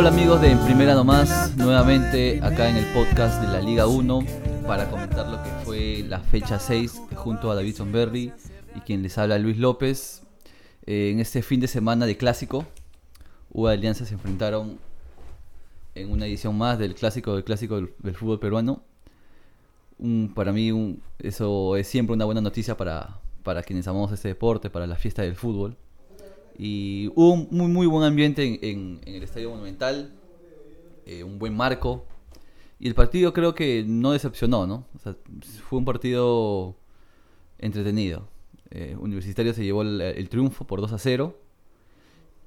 Hola amigos de En Primera Nomás, nuevamente acá en el podcast de la Liga 1 para comentar lo que fue la fecha 6 junto a David Sonberry y quien les habla Luis López. Eh, en este fin de semana de clásico, U Alianza se enfrentaron en una edición más del clásico del clásico del, fútbol peruano. para mí eso es siempre una buena noticia para, para quienes amamos este deporte, para la fiesta del fútbol. Y hubo un muy, muy buen ambiente en, el Estadio Monumental, eh, un buen marco. Y el partido creo que no decepcionó, ¿no? fue un partido entretenido. Eh, Universitario se llevó el, triunfo por 2 a 0.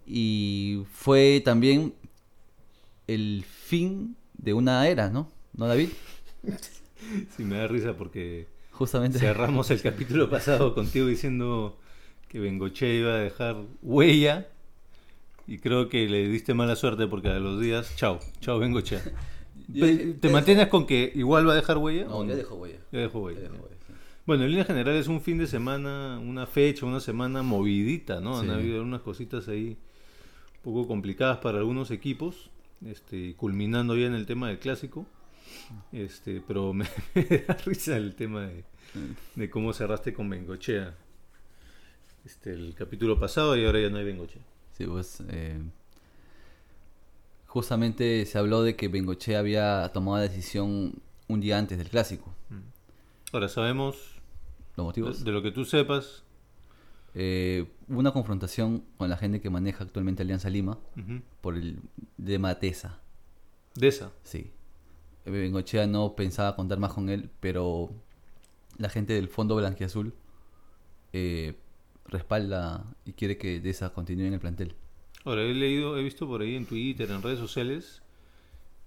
Y fue también el fin de una era, ¿no? ¿No, David? Sí, me da risa porque Justamente. cerramos el capítulo pasado contigo diciendo que Bengoche iba a dejar huella y creo que le diste mala suerte porque a los días, chao, chao Bengoche. ¿Te mantienes con que igual va a dejar huella? No, ya dejó huella. Ya dejó huella. Bueno, en línea general es un fin de semana, una fecha, una semana movidita, ¿no? Han habido algunas cositas ahí un poco complicadas para algunos equipos, este, culminando ya en el tema del clásico. Este, pero me, da risa el tema de, de cómo cerraste con Bengochea este, el capítulo pasado y ahora ya no hay Bengoche. Sí, pues eh, justamente se habló de que Bengoche había tomado la decisión un día antes del clásico. Mm. Ahora sabemos los motivos de, lo que tú sepas. Eh, una confrontación con la gente que maneja actualmente Alianza Lima por el de Matesa. ¿De esa? Sí. Bengochea no pensaba contar más con él, pero la gente del Fondo Blanquiazul eh, respalda y quiere que Deza continúe en el plantel. Ahora, he leído, he visto por ahí en Twitter, en redes sociales,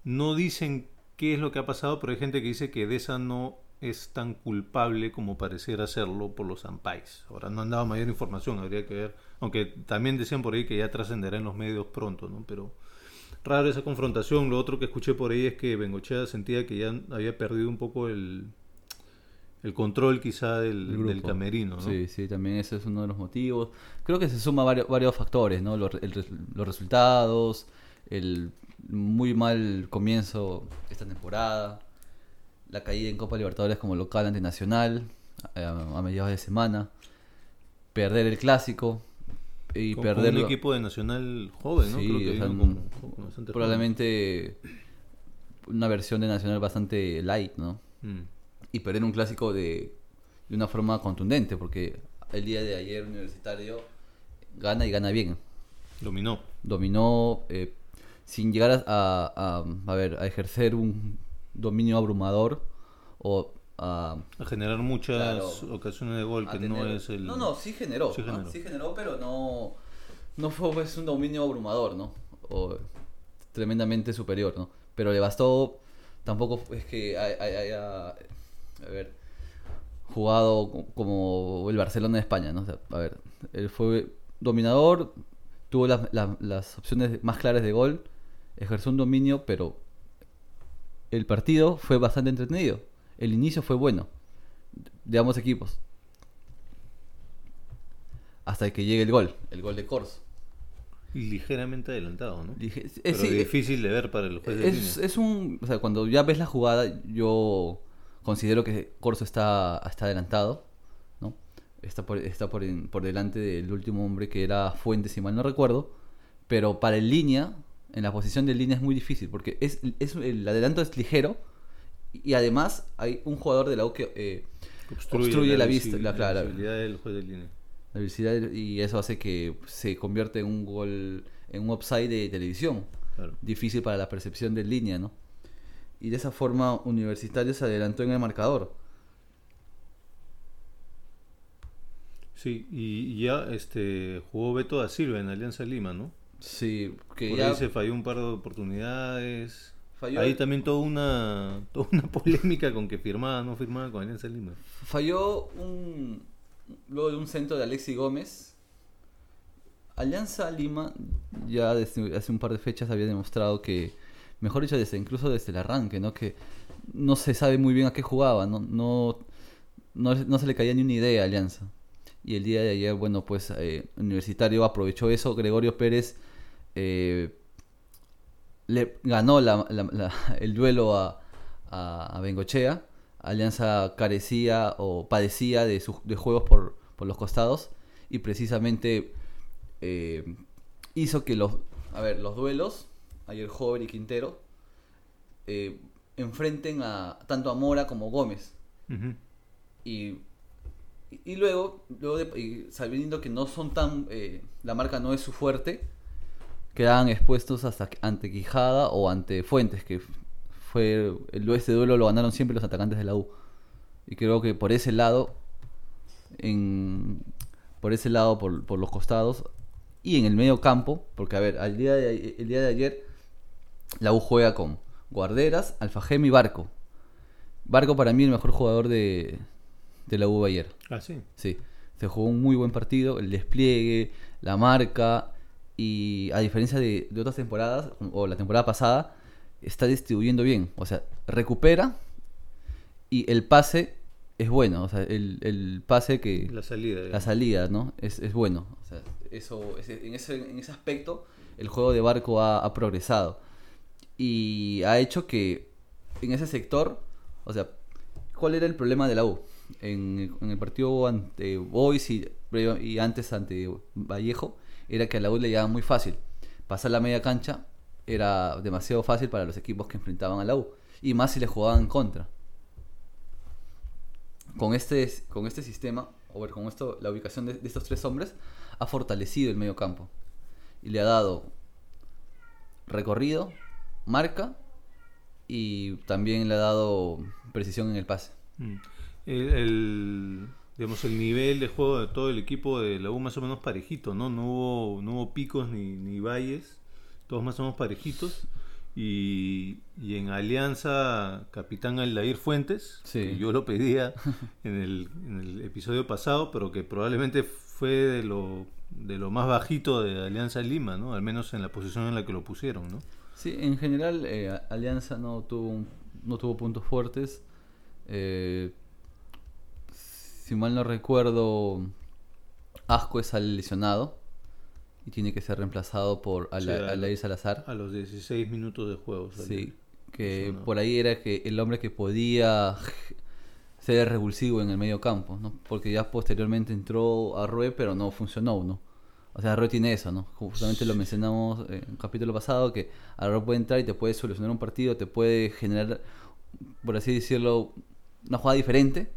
no dicen qué es lo que ha pasado, pero hay gente que dice que Deza no es tan culpable como pareciera serlo por los Ampais. Ahora no han dado mayor información, habría que ver, aunque también decían por ahí que ya trascenderá en los medios pronto, ¿no? Pero raro esa confrontación. Lo otro que escuché por ahí es que Bengochea sentía que ya había perdido un poco el, el control quizá del, camerino. ¿no? Sí, sí, también ese es uno de los motivos. Creo que se suma varios, varios factores, ¿no? Los, los resultados, el muy mal comienzo esta temporada, la caída en Copa Libertadores como local ante Nacional a, mediados de semana, perder el clásico y perder un equipo de Nacional joven, ¿no? Creo que probablemente una versión de Nacional bastante light, ¿no? Mm y perder un clásico de, de una forma contundente, porque el día de ayer Universitario gana y gana bien. Dominó. Dominó eh, sin llegar a, a, ver, a ejercer un dominio abrumador o a, a generar muchas ocasiones de gol, que no es el... No, no, sí generó, sí generó, pero no, no fue pues, un dominio abrumador, ¿no? O tremendamente superior, ¿no? Pero le bastó, tampoco es que haya a ver, jugado como el Barcelona de España, ¿no? a ver, él fue dominador, tuvo las, opciones más claras de gol, ejerció un dominio, pero el partido fue bastante entretenido. El inicio fue bueno de ambos equipos. Hasta que llegue el gol, el gol de Corso. Ligeramente adelantado, ¿no? es, difícil de ver para el juez de es, es un, o sea, cuando ya ves la jugada, yo Considero que Corso está, está adelantado, ¿no? Está, por, está por, por delante del último hombre que era Fuentes, si mal no recuerdo. Pero para el línea, en la posición de línea es muy difícil, porque es, es el adelanto es ligero y además hay un jugador de la U que eh, obstruye, la, vista, la, la, visibilidad del juez de línea. La visibilidad y eso hace que se convierte en un gol, en un upside de televisión. Difícil para la percepción de línea, ¿no? Y de esa forma Universitario se adelantó en el marcador. Sí, y ya este jugó Beto da Silva en Alianza Lima, ¿no? Sí, que Por ahí se falló un par de oportunidades. ahí también toda una, toda una polémica con que firmaba no firmaba con Alianza Lima. Falló un luego de un centro de Alexi Gómez. Alianza Lima ya desde hace un par de fechas había demostrado que mejor dicho, desde, incluso desde el arranque, ¿no? Que no se sabe muy bien a qué jugaba, no, no, no, no se le caía ni una idea a Alianza. Y el día de ayer, bueno, pues eh, Universitario aprovechó eso, Gregorio Pérez eh, le ganó la- la- la- el duelo a, a, Bengochea. Alianza carecía o padecía de, sus- de juegos por, por los costados y precisamente eh, hizo que los, a ver, los duelos, ayer Jover y Quintero, eh, enfrenten a tanto a Mora como Gómez. Y, y luego, luego de, y sabiendo que no son tan, eh, la marca no es su fuerte, quedaban expuestos hasta ante Quijada o ante Fuentes, que fue el este duelo lo ganaron siempre los atacantes de la U. Y creo que por ese lado, en, por ese lado, por, por los costados y en el medio campo, porque a ver, al día de, el día de ayer la U juega con Guarderas, Alfajeme y Barco. Barco para mí el mejor jugador de, de la U ayer. Ah, sí. Sí, se jugó un muy buen partido, el despliegue, la marca y a diferencia de, de otras temporadas o la temporada pasada, está distribuyendo bien, o sea, recupera y el pase es bueno, o sea, el, el pase que... La salida. La salida, ¿no? Es, es bueno. O sea, eso, en, ese, en ese aspecto, el juego de barco ha, ha progresado. Y ha hecho que en ese sector, o sea, ¿cuál era el problema de la U? En, el partido ante Boys y, y antes ante Vallejo, era que a la U le llegaba muy fácil. Pasar la media cancha era demasiado fácil para los equipos que enfrentaban a la U. Y más si le jugaban en contra con este, con este sistema, o ver, con esto, la ubicación de, de estos tres hombres, ha fortalecido el medio campo. Y le ha dado recorrido, marca y también le ha dado precisión en el pase. Mm. El, el- digamos, el nivel de juego de todo el equipo de la U más o menos parejito, ¿no? No hubo, no hubo picos ni, ni valles, todos más o menos parejitos. Y, y en Alianza, capitán Aldair Fuentes, Sí. que yo lo pedía en el, en el episodio pasado, pero que probablemente fue de lo, de lo más bajito de Alianza Lima, ¿no? Al menos en la posición en la que lo pusieron, ¿no? Sí, en general eh, A- Alianza no tuvo, un- no tuvo puntos fuertes. Eh, si mal no recuerdo, Asco es al lesionado y tiene que ser reemplazado por Ala- Alair Salazar. A los 16 minutos de juego. Sí, que no. por ahí era que el hombre que podía ser revulsivo en el medio campo, ¿no? Porque ya posteriormente entró Arrue, pero no funcionó, ¿no? O sea, Arrue tiene eso, ¿no? Justamente lo mencionamos en un capítulo pasado, que Arrue puede entrar y te puede solucionar un partido, te puede generar, por así decirlo, una jugada diferente,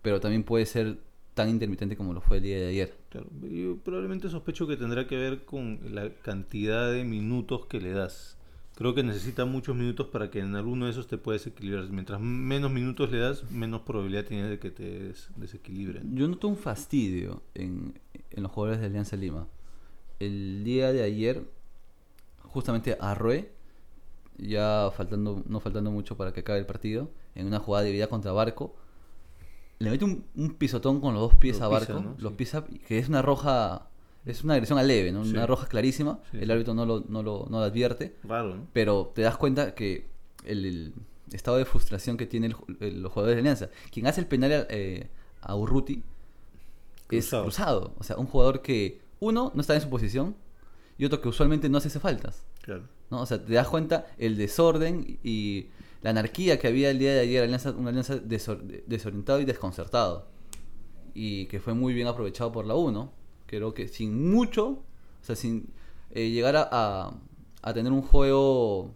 pero también puede ser tan intermitente como lo fue el día de ayer. Claro, yo probablemente sospecho que tendrá que ver con la cantidad de minutos que le das. Creo que necesita muchos minutos para que en alguno de esos te puedas equilibrar. Mientras menos minutos le das, menos probabilidad tienes de que te des- desequilibren. Yo noto un fastidio en, en los jugadores de Alianza Lima. El día de ayer, justamente Arrue, ya faltando, no faltando mucho para que acabe el partido, en una jugada de vida contra Barco, le mete un, un pisotón con los dos pies a pisa, Barco, ¿no? los Sí. pisa, que es una roja, es una agresión a leve, ¿no? Sí. una roja clarísima, Sí, el árbitro no lo, no lo, no lo advierte, Raro, ¿no? pero te das cuenta que el, el estado de frustración que tienen los jugadores de Alianza, quien hace el penal eh, a Urruti es cruzado. O sea, un jugador que, uno, no está en su posición y otro que usualmente no hace faltas. Claro. ¿no? O sea, te das cuenta el desorden y la anarquía que había el día de ayer, alianza, una alianza desor- desorientado y desconcertado. Y que fue muy bien aprovechado por la 1. Creo que sin mucho, o sea, sin eh, llegar a, a- a tener un juego,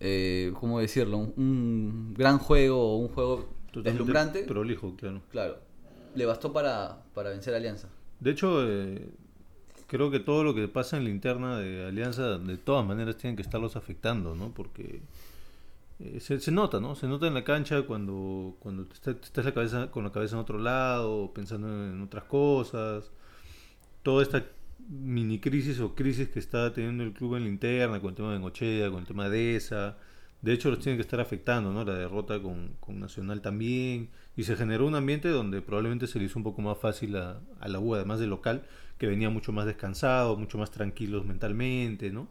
eh, ¿cómo decirlo? Un, un gran juego o un juego Totalmente deslumbrante. Prolijo, claro. Claro, le bastó para, para vencer a Alianza. De hecho, eh, creo que todo lo que pasa en la interna de Alianza, de todas maneras, tienen que estarlos afectando, ¿no? Porque eh, se, se nota, ¿no? Se nota en la cancha cuando, cuando estás la cabeza, con la cabeza en otro lado, pensando en otras cosas. Toda esta mini crisis o crisis que está teniendo el club en la interna, con el tema de Ngochea, con el tema de esa. De hecho, los tienen que estar afectando, ¿no? La derrota con, con Nacional también. Y se generó un ambiente donde probablemente se le hizo un poco más fácil a, la U, además del local, que venía mucho más descansado, mucho más tranquilos mentalmente, ¿no?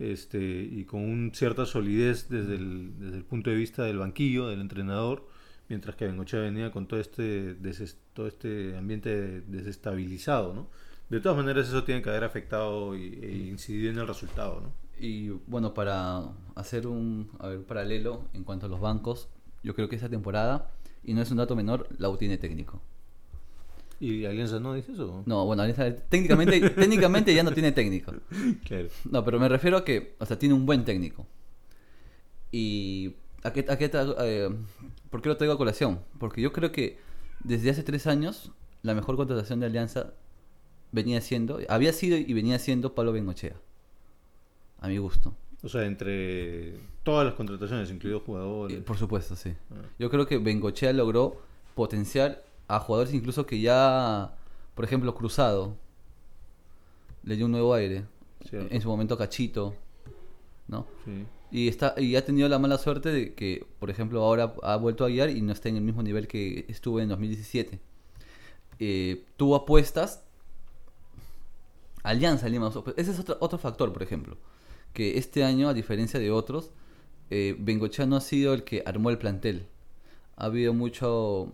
este, y con un cierta solidez desde el, desde el punto de vista del banquillo, del entrenador, mientras que Bengochea venía con todo este, todo este ambiente desestabilizado, ¿no? De todas maneras eso tiene que haber afectado e incidido en el resultado, ¿no? Y bueno, para hacer un a ver, paralelo en cuanto a los bancos, yo creo que esta temporada, y no es un dato menor, la U tiene técnico. ¿Y Alianza no dice eso? No, bueno, Alianza técnicamente, técnicamente ya no tiene técnico. Claro. No, pero me refiero a que, o sea, tiene un buen técnico. Y ¿a qué, a qué eh, ¿por qué lo traigo a colación? Porque yo creo que desde hace tres años la mejor contratación de Alianza venía siendo, había sido y venía siendo Pablo Bengochea. A mi gusto. O sea, entre todas las contrataciones, incluidos jugadores. Eh, Por supuesto, sí. Ah. Yo creo que Bengochea logró potenciar a jugadores incluso que ya, por ejemplo, Cruzado, le dio un nuevo aire. Cierto. En su momento Cachito, ¿no? Sí. Y está y ha tenido la mala suerte de que, por ejemplo, ahora ha vuelto a guiar y no está en el mismo nivel que estuvo en 2017. Eh, tuvo apuestas. Alianza Lima. Ese es otro, otro factor, por ejemplo. Que este año, a diferencia de otros, eh, Bengochea no ha sido el que armó el plantel. Ha habido mucho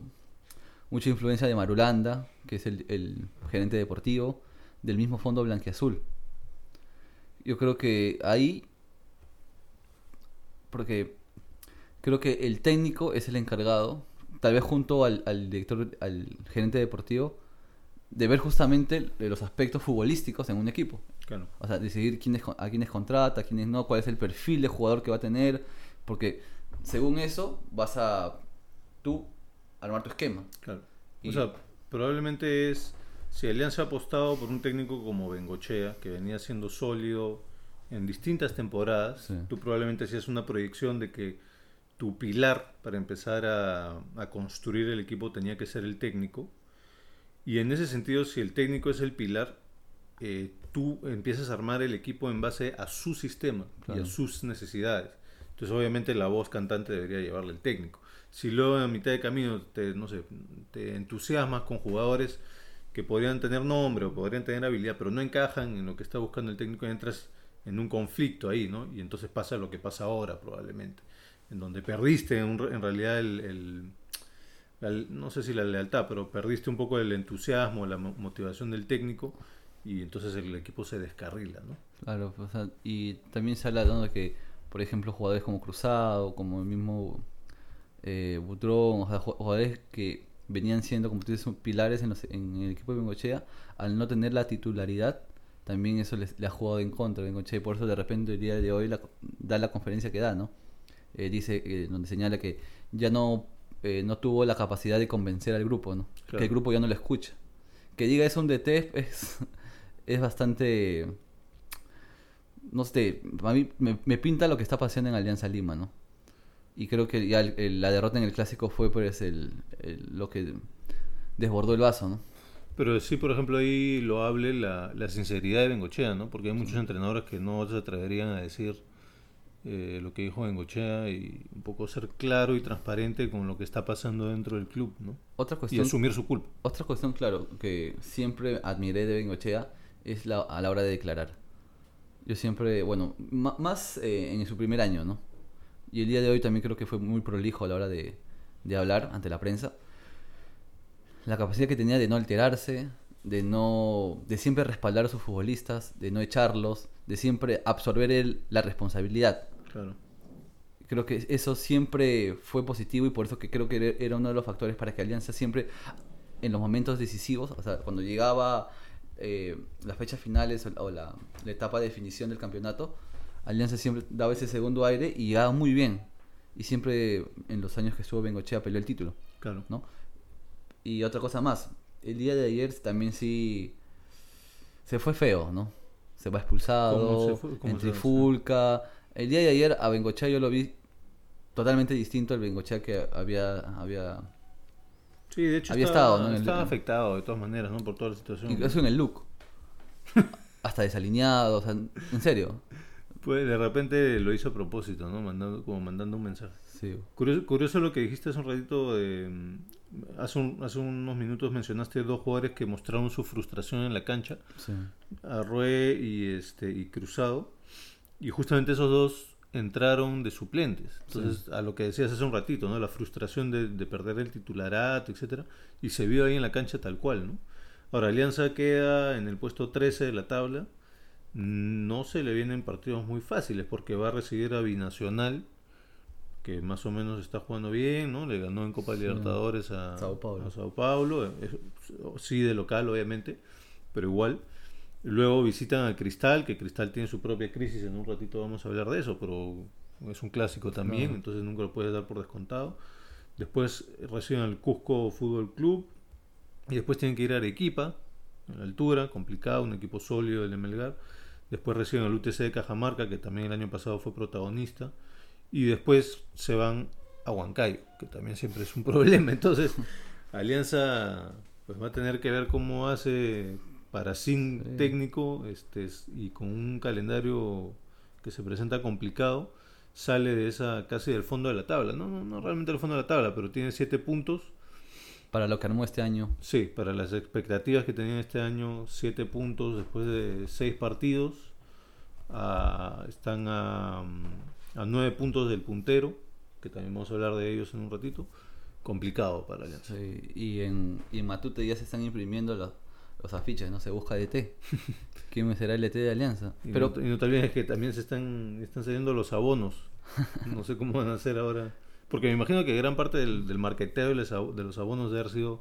mucha influencia de Marulanda, que es el, el gerente deportivo, del mismo fondo blanquiazul. Yo creo que ahí porque creo que el técnico es el encargado, tal vez junto al, al director, al gerente deportivo, de ver justamente los aspectos futbolísticos en un equipo. Claro. O sea, decidir quiénes, a quiénes contrata, a quiénes no, cuál es el perfil de jugador que va a tener, porque según eso vas a tú armar tu esquema. Claro. Y- O sea, probablemente es. Si Alianza ha apostado por un técnico como Bengochea, que venía siendo sólido en distintas temporadas, Sí. tú probablemente hacías una proyección de que tu pilar para empezar a, a construir el equipo tenía que ser el técnico. Y en ese sentido, si el técnico es el pilar, eh, tú empiezas a armar el equipo en base a su sistema y a sus necesidades. Entonces, obviamente, la voz cantante debería llevarle el técnico. Si luego a mitad de camino te, no sé, te entusiasmas con jugadores que podrían tener nombre o podrían tener habilidad, pero no encajan en lo que está buscando el técnico, entras en un conflicto ahí, ¿no? Y entonces pasa lo que pasa ahora, probablemente, en donde perdiste en, en realidad el, el- la- no sé si la lealtad, pero perdiste un poco el entusiasmo, la mo- motivación del técnico y entonces el equipo se descarrila, ¿no? Claro, sea, y también se habla de que, por ejemplo, jugadores como Cruzado, como el mismo eh, Butrón, o sea, ju- jugadores que venían siendo, como tú pilares en, los- en el equipo de Bengochea, al no tener la titularidad, también eso les, le ha jugado en contra a Bengochea, y por eso de repente el día de hoy la- da la conferencia que da, ¿no? Eh, dice, eh, donde señala que ya no, eh, no tuvo la capacidad de convencer al grupo, ¿no? Claro. Que el grupo ya no lo escucha. Que diga eso un DT es, es bastante no sé, a mí me, me pinta lo que está pasando en Alianza Lima, ¿no? Y creo que ya el- el- la derrota en el clásico fue pues el, el- lo que desbordó el vaso, ¿no? Pero sí, por ejemplo, ahí lo hable la, la sinceridad de Bengochea, ¿no? Porque hay muchos entrenadores que no se atreverían a decir eh, lo que dijo Bengochea y un poco ser claro y transparente con lo que está pasando dentro del club, ¿no? Otra Y cuestión, asumir su culpa. otra cuestión, claro, que siempre admiré de Bengochea es la, a la hora de declarar. Yo siempre, bueno, más eh, en su primer año, ¿no? Y el día de hoy también creo que fue muy prolijo a la hora de, de hablar ante la prensa. La capacidad que tenía de no alterarse, de no de siempre respaldar a sus futbolistas, de no echarlos, de siempre absorber él la responsabilidad. Claro. Creo que eso siempre fue positivo y por eso que creo que era- uno de los factores para que Alianza siempre en los momentos decisivos, o sea, cuando llegaba eh, las fechas finales o, la- o la, la etapa de definición del campeonato, Alianza siempre daba ese segundo aire y llegaba muy bien. Y siempre en los años que estuvo Bengochea peleó el título, Claro. ¿no? Y otra cosa más, el día de ayer también sí se fue feo, ¿no? Se va expulsado, ¿Cómo se fue? El día de ayer a Bengochea yo lo vi totalmente distinto al Bengochea que había, había Sí, de hecho Había estaba, estado, ¿no? en el- estaba afectado de todas maneras, ¿no? Por toda la situación. incluso en el look. Hasta desalineado, o sea, en serio. Pues de repente lo hizo a propósito, ¿no? Mandando, como mandando un mensaje. Sí. Curioso, curioso lo que dijiste hace un ratito de... Hace, un- hace unos minutos mencionaste dos jugadores que mostraron su frustración en la cancha, sí. Arrué y, este, y Cruzado. Y justamente esos dos entraron de suplentes. Entonces, a lo que decías hace un ratito, ¿no? La frustración de, de, perder el titularato, etcétera, y se vio ahí en la cancha tal cual, ¿no? Ahora, Alianza queda en el puesto 13 de la tabla. No se le vienen partidos muy fáciles porque va a recibir a Binacional, que más o menos está jugando bien, ¿no? Le ganó en Copa Libertadores a Sao Paulo. A Sao Paulo. sí, de local, obviamente, pero igual. Luego visitan a Cristal, que Cristal tiene su propia crisis, en un ratito vamos a hablar de eso, pero es un clásico también, entonces nunca lo puedes dar por descontado. Después reciben al Cusco Fútbol Club y después tienen que ir a Arequipa, en la altura, complicado, un equipo sólido del Melgar. Después reciben al UTC de Cajamarca, que también el año pasado fue protagonista. Y después se van a Huancayo, que también siempre es un problema. Entonces, Alianza pues va a tener que ver cómo hace para sin técnico este, y con un calendario que se presenta complicado, sale de esa casi del fondo de la tabla. No, no, no realmente del fondo de la tabla, pero tiene siete puntos. Para lo que armó este año. Sí, para las expectativas que tenían este año, siete puntos después de seis partidos. están a, a nueve puntos del puntero, que también vamos a hablar de ellos en un ratito. Complicado para Alianza. Sí, y, en, y en Matute ya se están imprimiendo los los afiches, ¿no? Se busca DT. ¿Quién será el ET de Alianza? Y Pero, no, y no te olvides que también se están, están saliendo los abonos. No sé cómo van a hacer ahora. Porque me imagino que gran parte del, del marketeo de los abonos debe haber sido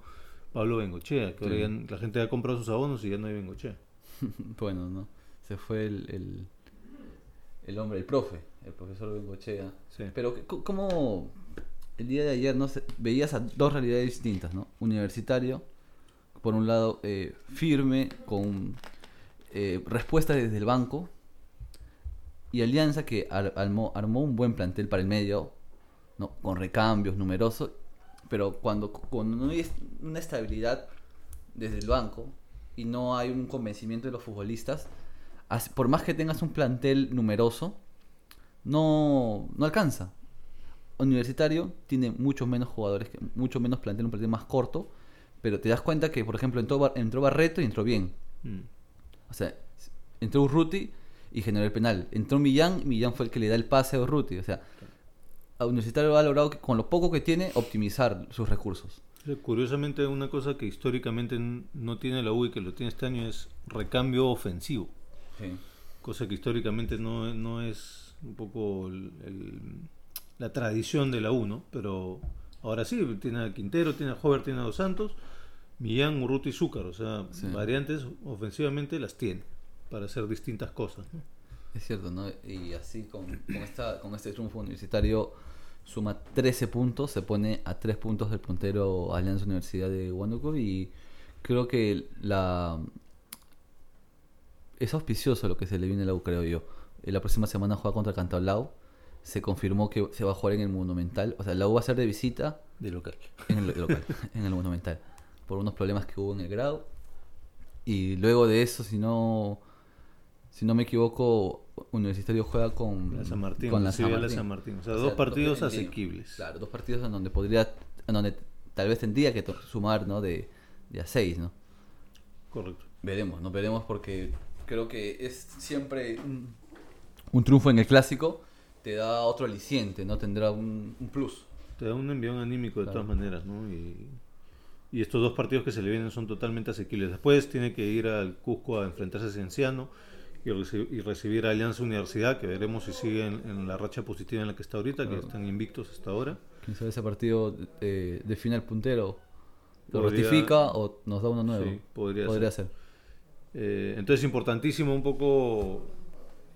Pablo Bengochea, que ahora ya la gente ha comprado sus abonos y ya no hay Bengochea. bueno, ¿no? Se fue el, el, el, hombre, el profe, el profesor Bengochea. Sí. Pero, ¿cómo el día de ayer no veías a dos realidades distintas, ¿no? Universitario por un lado, eh, firme, con eh, respuestas desde el banco, y Alianza que armó, un buen plantel para el medio, ¿no? con recambios numerosos, pero cuando, cuando no hay una estabilidad desde el banco y no hay un convencimiento de los futbolistas, por más que tengas un plantel numeroso, no, no alcanza. Universitario tiene muchos menos jugadores, mucho menos plantel, un plantel más corto, pero te das cuenta que, por ejemplo, entró, entró Barreto y entró bien. Mm. O sea, entró Urruti y generó el penal. Entró Millán, Millán fue el que le da el pase a Urruti. O sea, Universitario ha logrado, que, con lo poco que tiene, optimizar sus recursos. Curiosamente, una cosa que históricamente no tiene la U y que lo tiene este año es recambio ofensivo. Cosa que históricamente no, no es un poco la tradición de la U, ¿no? Pero ahora sí, tiene a Quintero, tiene a Hover, tiene a Dos Santos Millán, Urruti y Zúcar, o sea, variantes ofensivamente las tiene para hacer distintas cosas. Es cierto, ¿no? Y así con, con, esta, con este triunfo universitario suma 13 puntos, se pone a 3 puntos del puntero Alianza Universidad de Huánuco y creo que la es auspicioso lo que se le viene a la U, creo yo. Eh, la próxima semana juega contra Cantablao. Se confirmó que se va a jugar en el Monumental. O sea, la U va a ser de visita. De local. En el local, en el Monumental por unos problemas que hubo en el grado. Y luego de eso, si no, si no me equivoco, Universitario juega con la San Martín. Con la San Martín. O sea, dos partidos asequibles. Claro, dos partidos en donde podría, en donde tal vez tendría que sumar, ¿no? De, de a seis, ¿no? Correcto. Veremos, no veremos porque creo que es siempre un, un, triunfo en el clásico te da otro aliciente, ¿no? Tendrá un, un plus. Te da un envión anímico de todas maneras, ¿no? Y y estos dos partidos que se le vienen son totalmente asequibles. Después tiene que ir al Cusco a enfrentarse a Cienciano y, y recibir a Alianza Universidad, que veremos si sigue en, la racha positiva en la que está ahorita, que están invictos hasta ahora. Quién sabe ese partido eh, define el puntero. ¿Lo ratifica o nos da uno nuevo? Sí, podría, ser. Eh, entonces, importantísimo un poco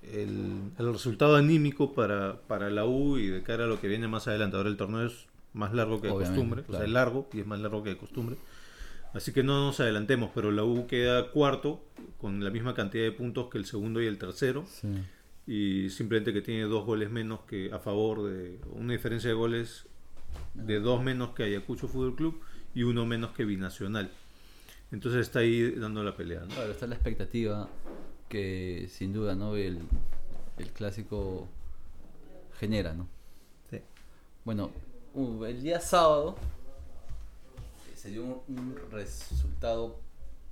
el, el, resultado anímico para, para la U y de cara a lo que viene más adelante. Ahora el torneo es más largo que de costumbre, o sea, es largo y es más largo que de costumbre. Así que no nos adelantemos, pero la U queda cuarto con la misma cantidad de puntos que el segundo y el tercero. Y simplemente que tiene dos goles menos que a favor de una diferencia de goles de dos menos que Ayacucho Fútbol Club y uno menos que Binacional. Entonces está ahí dando la pelea. Claro, está la expectativa que sin duda no el, el clásico genera, ¿no? Sí. Bueno, Uh, el día sábado eh, se dio un, resultado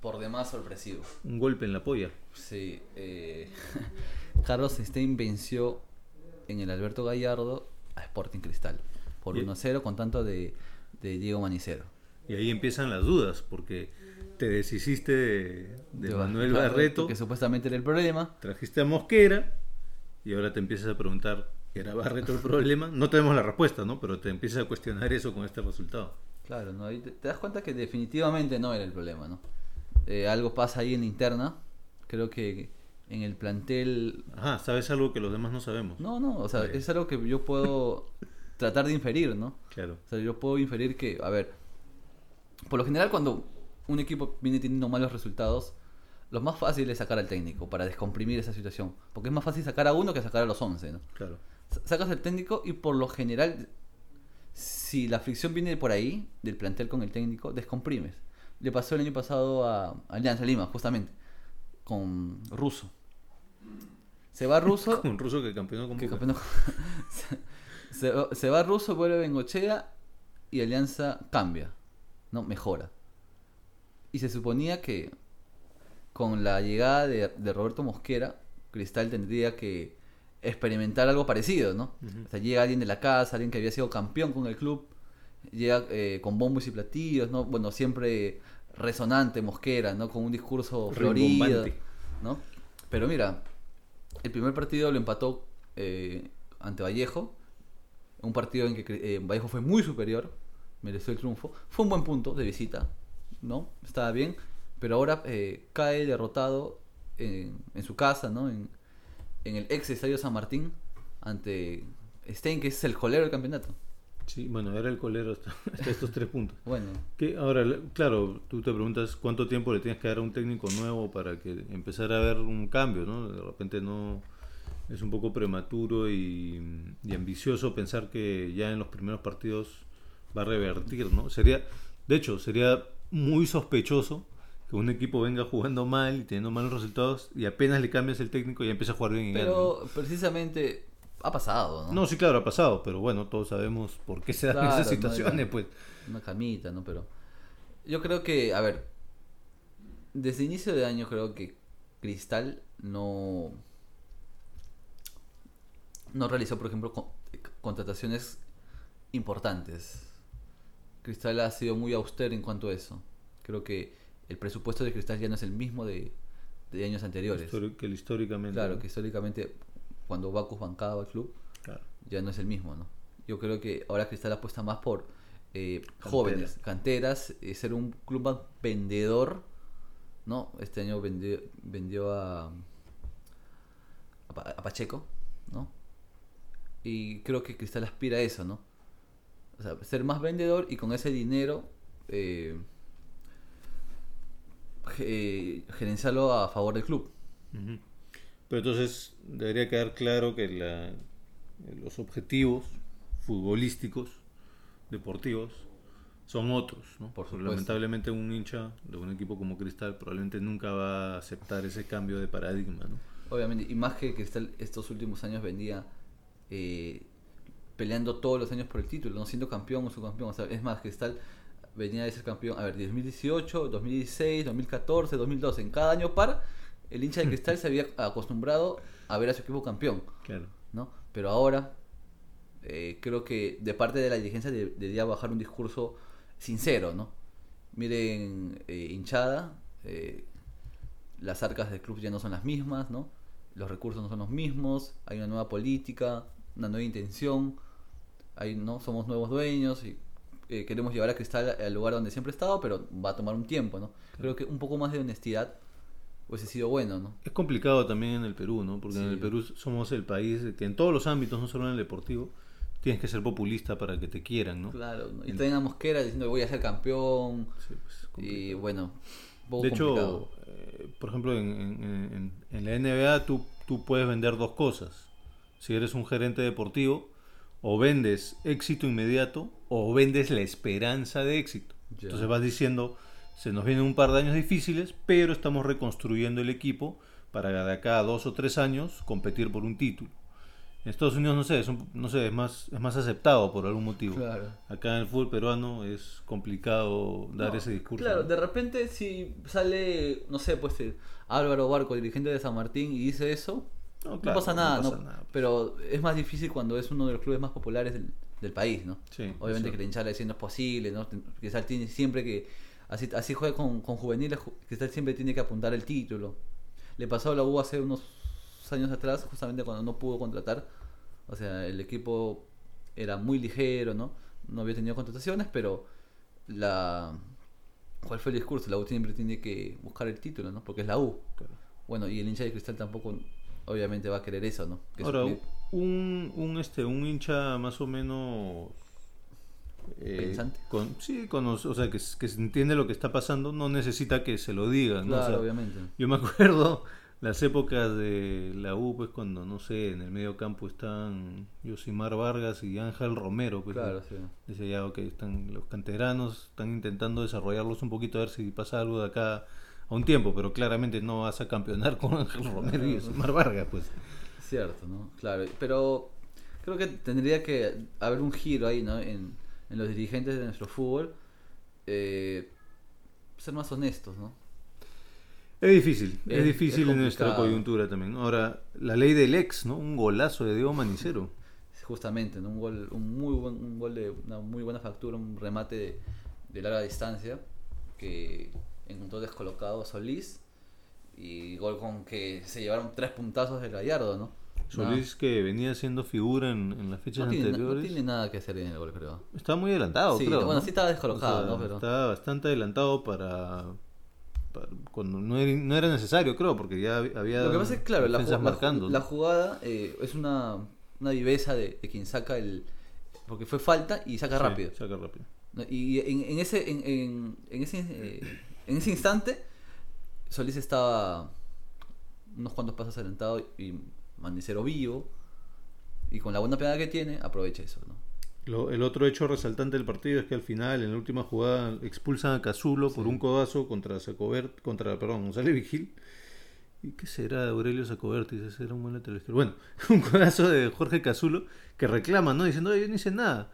por demás sorpresivo. Un golpe en la polla. Sí. Eh, Carlos Stein venció en el Alberto Gallardo a Sporting Cristal por Y- 1-0 con tanto de, de Diego Manicero. Y ahí empiezan las dudas, porque te deshiciste de, de De Manuel Barreto, Barreto, Que supuestamente era el problema. trajiste a Mosquera, y ahora te empiezas a preguntar, ¿era Barreto el problema? No tenemos la respuesta, ¿no? Pero te empiezas a cuestionar eso con este resultado. Claro, ¿no? Ahí te, te das cuenta que definitivamente no era el problema, ¿no? Eh, algo pasa ahí en la interna. Creo que en el plantel... Ajá, sabes algo que los demás no sabemos. No, no, o sea, es algo que yo puedo tratar de inferir, ¿no? Claro. O sea, yo puedo inferir que, a ver, por lo general cuando un equipo viene teniendo malos resultados, lo más fácil es sacar al técnico para descomprimir esa situación. Porque es más fácil sacar a uno que sacar a los 11, ¿no? Claro. Sa- Sacas al técnico y por lo general, si la fricción viene por ahí, del plantel con el técnico, descomprimes. Le pasó el año pasado a Alianza Lima, justamente, con Russo. Se va Russo, Un ruso que campeonó con que Boca. campeón- se, se va- se va Russo, vuelve Bengochea y Alianza cambia, ¿no? Mejora. Y se suponía que con la llegada de, de Roberto Mosquera, Cristal tendría que experimentar algo parecido, ¿no? Ujú. O sea, llega alguien de la casa, alguien que había sido campeón con el club, llega eh, con bombos y platillos, ¿no? Bueno, siempre resonante Mosquera, ¿no? Con un discurso florido. ¿no? Pero mira, el primer partido lo empató eh, ante Vallejo, un partido en que eh, Vallejo fue muy superior, mereció el triunfo, fue un buen punto de visita, ¿no? Estaba bien, pero ahora eh, cae derrotado en, en su casa, ¿no? En, en el ex estadio San Martín ante Stein, que es el colero del campeonato. Sí, bueno, era el colero hasta, hasta estos tres puntos. Bueno, Que ahora, claro, tú te preguntas cuánto tiempo le tienes que dar a un técnico nuevo para que empezar a ver un cambio, ¿no? De repente no es un poco prematuro y, y ambicioso pensar que ya en los primeros partidos va a revertir, ¿no? Sería, de hecho, sería muy sospechoso que un equipo venga jugando mal y teniendo malos resultados y apenas le cambias el técnico y empieza a jugar bien y gana, ¿no? pero precisamente ha pasado, ¿no? No, sí, claro, ha pasado, pero bueno, todos sabemos por qué se dan Claro, esas no, situaciones, pues. una camita, ¿no? Pero yo creo que, a ver, desde inicio de año creo que Cristal no no realizó, por ejemplo, con- contrataciones importantes. Cristal ha sido muy austero en cuanto a eso. Creo que el presupuesto de Cristal ya no es el mismo de, de años anteriores. Histori- que históricamente. Claro, ¿no? que históricamente cuando Bacus bancaba el club, Claro. ya no es el mismo, ¿no? Yo creo que ahora Cristal apuesta más por eh, Cantera. jóvenes, canteras, eh, ser un club más vendedor, ¿no? Este año vendió, vendió a, a Pacheco, ¿no? Y creo que Cristal aspira a eso, ¿no? O sea, ser más vendedor y con ese dinero eh, ge- gerenciarlo a favor del club. Pero entonces debería quedar claro que la- los objetivos futbolísticos, deportivos, son otros. ¿no? Por Porque supuesto. Lamentablemente un hincha de un equipo como Cristal probablemente nunca va a aceptar ese cambio de paradigma. ¿no? Obviamente, y más que Cristal estos últimos años venía eh, peleando todos los años por el título, no siendo campeón o subcampeón. O sea, es más, Cristal venía de ser campeón, a ver, 2018, 2016, 2014, 2012. En cada año par, el hincha de Cristal se había acostumbrado a ver a su equipo campeón, Claro. ¿no? Pero ahora eh, creo que de parte de la dirigencia de- debería bajar un discurso sincero, ¿no? Miren, eh, hinchada, eh, las arcas del club ya no son las mismas, ¿no? Los recursos no son los mismos, hay una nueva política, una nueva intención, hay, ¿no? Somos nuevos dueños y eh, queremos llevar a Cristal al lugar donde siempre ha estado, pero va a tomar un tiempo, ¿no? Creo que un poco más de honestidad hubiese sido bueno, ¿no? Es complicado también en el Perú, ¿no? Porque en Sí. el Perú somos el país que en todos los ámbitos, no solo en el deportivo, tienes que ser populista para que te quieran, ¿no? Claro, ¿no? y En- a Mosquera diciendo voy a ser campeón, Sí, pues, y bueno, un poco De complicado. hecho, eh, por ejemplo, en, en- en- en la NBA tú, tú puedes vender dos cosas. Si eres un gerente deportivo, o vendes éxito inmediato o vendes la esperanza de éxito. Ya. Entonces vas diciendo, se nos vienen un par de años difíciles, pero estamos reconstruyendo el equipo para de acá a dos o tres años competir por un título. En Estados Unidos no sé, es un- no sé, es más, es más aceptado por algún motivo. Claro. Acá en el fútbol peruano es complicado dar No, ese discurso. Claro, ¿no? de repente si sale, no sé, pues el Álvaro Barco, dirigente de San Martín, y dice eso, No, no pasa nada, no ¿no? pasa nada. Pero es más difícil cuando es uno de los clubes más populares del, del país, ¿no? Sí, Obviamente que la hinchada le dice no es posible, ¿no? Cristal tiene siempre que... Así, así juega con, con juveniles, Ju- Cristal siempre tiene que apuntar el título. Le pasó a la U hace unos años atrás, justamente cuando no pudo contratar. O sea, el equipo era muy ligero, ¿no? No había tenido contrataciones, pero la... ¿Cuál fue el discurso? La U siempre tiene que buscar el título, ¿no? Porque es la U. Claro. Bueno, y el hincha de Cristal tampoco, obviamente, va a querer eso, ¿no? Que Ahora, un, un, este, un hincha más o menos... eh, Pensante. con, sí, con, o sea, que, que entiende lo que está pasando, no necesita que se lo digan. ¿no? O Claro, sea, obviamente. Yo me acuerdo las épocas de la U, pues cuando, no sé, en el medio campo están Yosimar Vargas y Ángel Romero. Pues, Claro, sí. Dice ya, ok, están los canteranos, están intentando desarrollarlos un poquito a ver si pasa algo de acá a un tiempo, pero claramente no vas a campeonar con Ángel Romero y Yosimar Vargas, pues. Cierto, ¿no? Claro, pero creo que tendría que haber un giro ahí, ¿no? En, en los dirigentes de nuestro fútbol. eh, ser más honestos, ¿no? Es difícil, es, Es- difícil es en nuestra coyuntura también. Ahora, la ley del ex, ¿no? Un golazo de Diego Manicero. Justamente, ¿no? Un gol, un muy buen, un gol de una muy buena factura, un remate de, de larga distancia que encontró descolocado a Solís y gol con que se llevaron tres puntazos de Gallardo, ¿no? Solís que venía siendo figura en, en las fechas no, tiene, na- no anteriores. tiene nada que hacer en el gol, creo. Estaba muy adelantado, Sí, creo. bueno, ¿no? sí estaba descolocado, ¿no? Pero- Estaba bastante adelantado para, para- cuando no era, no era necesario, creo, porque ya había Lo que pasa es que, claro, la, jugada eh, es una, una viveza de, de quien saca el... Porque fue falta y saca Sí, rápido. saca rápido. Y en, en ese, en, en, en ese, eh, en ese instante, Solís estaba unos cuantos pasos adelantado y Manicero vivo. Y con la buena pegada que tiene, aprovecha eso. ¿no? Lo- el otro hecho resaltante del partido es que al final, en la última jugada, expulsan a Cazulo por un codazo contra Sacobert, contra, perdón, González Vigil. ¿Y qué será de Aurelio Sacoberti? Ese era un buen lateral. Bueno, un codazo de Jorge Cazulo que reclama, ¿no? Diciendo, "Oye, yo no hice nada.